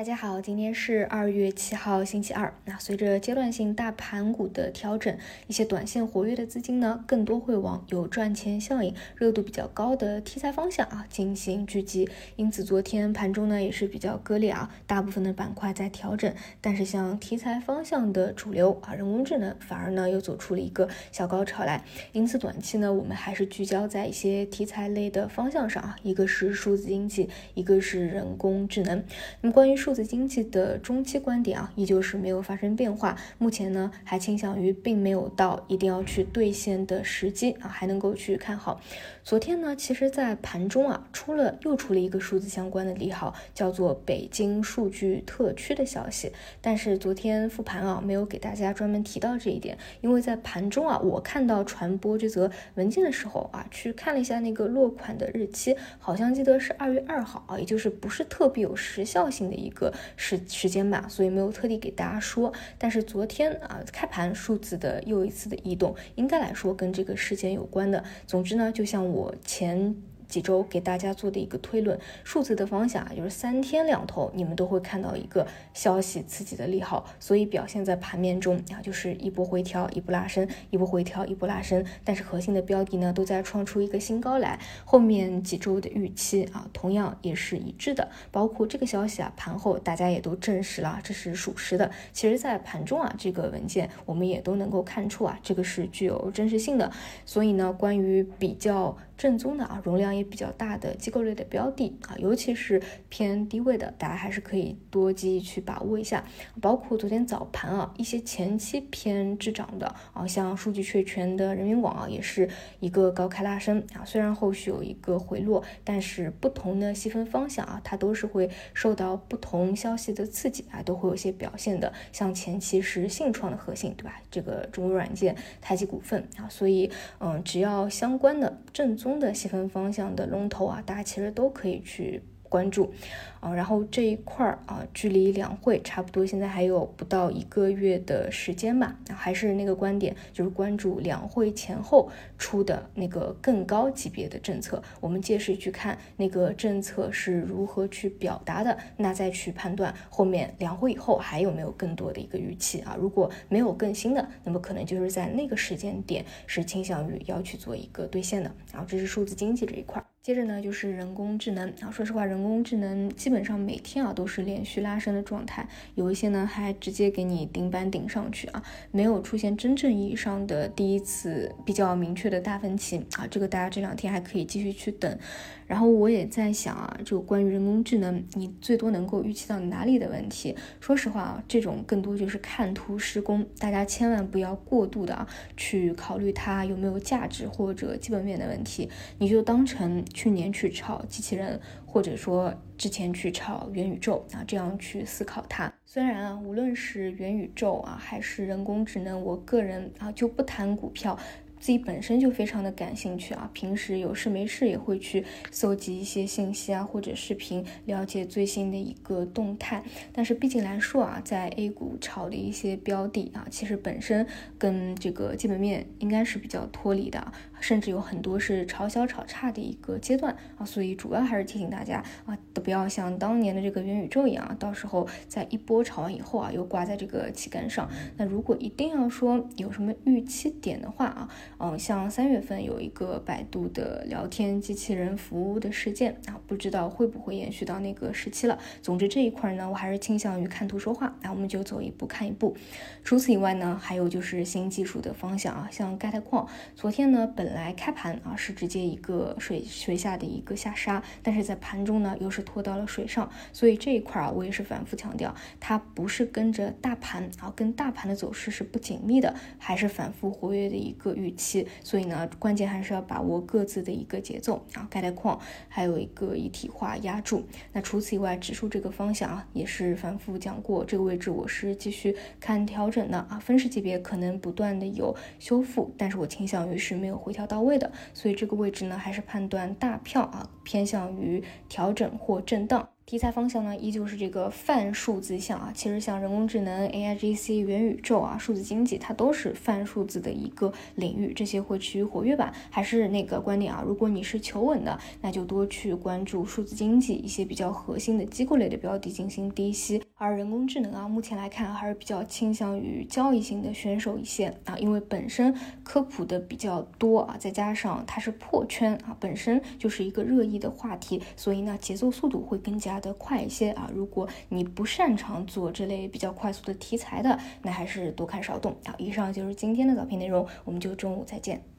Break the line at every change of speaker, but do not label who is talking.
大家好，今天是二月七号，星期二。那随着阶段性大盘股的调整，一些短线活跃的资金呢，更多会往有赚钱效应、热度比较高的题材方向啊进行聚集。因此，昨天盘中呢也是比较割裂啊，大部分的板块在调整，但是像题材方向的主流啊，人工智能反而呢又走出了一个小高潮来。因此，短期呢我们还是聚焦在一些题材类的方向上啊，一个是数字经济，一个是人工智能。那么关于数数字经济的中期观点啊，依旧是没有发生变化。目前呢，还倾向于并没有到一定要去兑现的时机啊，还能够去看好。昨天呢，其实，在盘中啊，出了又出了一个数字相关的利好，叫做北京数据特区的消息。但是昨天复盘啊，没有给大家专门提到这一点，因为在盘中啊，我看到传播这则文件的时候啊，去看了一下那个落款的日期，好像记得是二月二号啊，也就是不是特别有时效性的一个。个时时间吧，所以没有特地给大家说。但是昨天啊，开盘数字的又一次的异动，应该来说跟这个事件有关的。总之呢，就像我前。几周给大家做的一个推论，数字的方向啊，就是三天两头你们都会看到一个消息刺激的利好，所以表现在盘面中啊，就是一波回调，一波拉升，一波回调，一波拉升。但是核心的标的呢，都在创出一个新高来。后面几周的预期啊，同样也是一致的。包括这个消息啊，盘后大家也都证实了，这是属实的。其实，在盘中啊，这个文件我们也都能够看出啊，这个是具有真实性的。所以呢，关于比较。正宗的啊，容量比较大的机构类的标的啊，尤其是偏低位的，大家还是可以多积极去把握一下。包括昨天早盘啊，一些前期偏滞涨的啊，像数据确权的人民网啊，也是一个高开拉升啊。虽然后续有一个回落，但是不同的细分方向啊，它都是会受到不同消息的刺激啊，都会有些表现的。像前期是信创的核心，对吧？这个中国软件、太极股份啊，所以嗯，只要相关的正宗。的细分方向的龙头啊，大家其实都可以去。关注啊，然后这一块儿啊，距离两会差不多，现在还有不到一个月的时间吧。还是那个观点，就是关注两会前后出的那个更高级别的政策，我们届时去看那个政策是如何去表达的，那再去判断后面两会以后还有没有更多的一个预期啊。如果没有更新的，那么可能就是在那个时间点是倾向于要去做一个兑现的。然后这是数字经济这一块。接着呢，就是人工智能啊。说实话，人工智能基本上每天啊都是连续拉升的状态，有一些呢还直接给你顶板顶上去啊，没有出现真正意义上的第一次比较明确的大分歧啊。这个大家这两天还可以继续去等。然后我也在想啊，就关于人工智能，你最多能够预期到哪里的问题？说实话啊，这种更多就是看图施工，大家千万不要过度的啊去考虑它有没有价值或者基本面的问题，你就当成去年去炒机器人，或者说之前去炒元宇宙啊，这样去思考它。虽然啊，无论是元宇宙啊，还是人工智能，我个人啊就不谈股票。自己本身就非常的感兴趣啊，平时有事没事也会去搜集一些信息啊，或者视频了解最新的一个动态。但是毕竟来说啊，在 A 股炒的一些标的啊，其实本身跟这个基本面应该是比较脱离的，甚至有很多是炒小炒差的一个阶段啊。所以主要还是提醒大家啊，都不要像当年的这个元宇宙一样啊，到时候在一波炒完以后啊，又挂在这个旗杆上。那如果一定要说有什么预期点的话啊。嗯，像三月份有一个百度的聊天机器人服务的事件啊，不知道会不会延续到那个时期了。总之这一块呢，我还是倾向于看图说话，那我们就走一步看一步。除此以外呢，还有就是新技术的方向啊，像钙钛矿，昨天呢本来开盘啊是直接一个水水下的一个下杀，但是在盘中呢又是拖到了水上，所以这一块啊我也是反复强调，它不是跟着大盘啊，跟大盘的走势是不紧密的，还是反复活跃的一个预期。所以呢，关键还是要把握各自的一个节奏啊。钙钛矿还有一个一体化压住。那除此以外，指数这个方向啊，也是反复讲过，这个位置我是继续看调整的啊。分时级别可能不断的有修复，但是我倾向于是没有回调要到位的。所以这个位置呢，还是判断大票啊偏向于调整或震荡。题材方向呢，依旧是这个泛数字项啊。其实像人工智能、AIGC、元宇宙啊、数字经济，它都是泛数字的一个领域，这些会趋于活跃吧。还是那个观点啊，如果你是求稳的，那就多去关注数字经济一些比较核心的机构类的标的进行低吸。而人工智能啊，目前来看还是比较倾向于交易型的选手一些啊，因为本身科普的比较多啊，再加上它是破圈啊，本身就是一个热议的话题，所以呢节奏速度会更加的快一些啊。如果你不擅长做这类比较快速的题材的，那还是多看少动啊。以上就是今天的早评内容，我们就中午再见。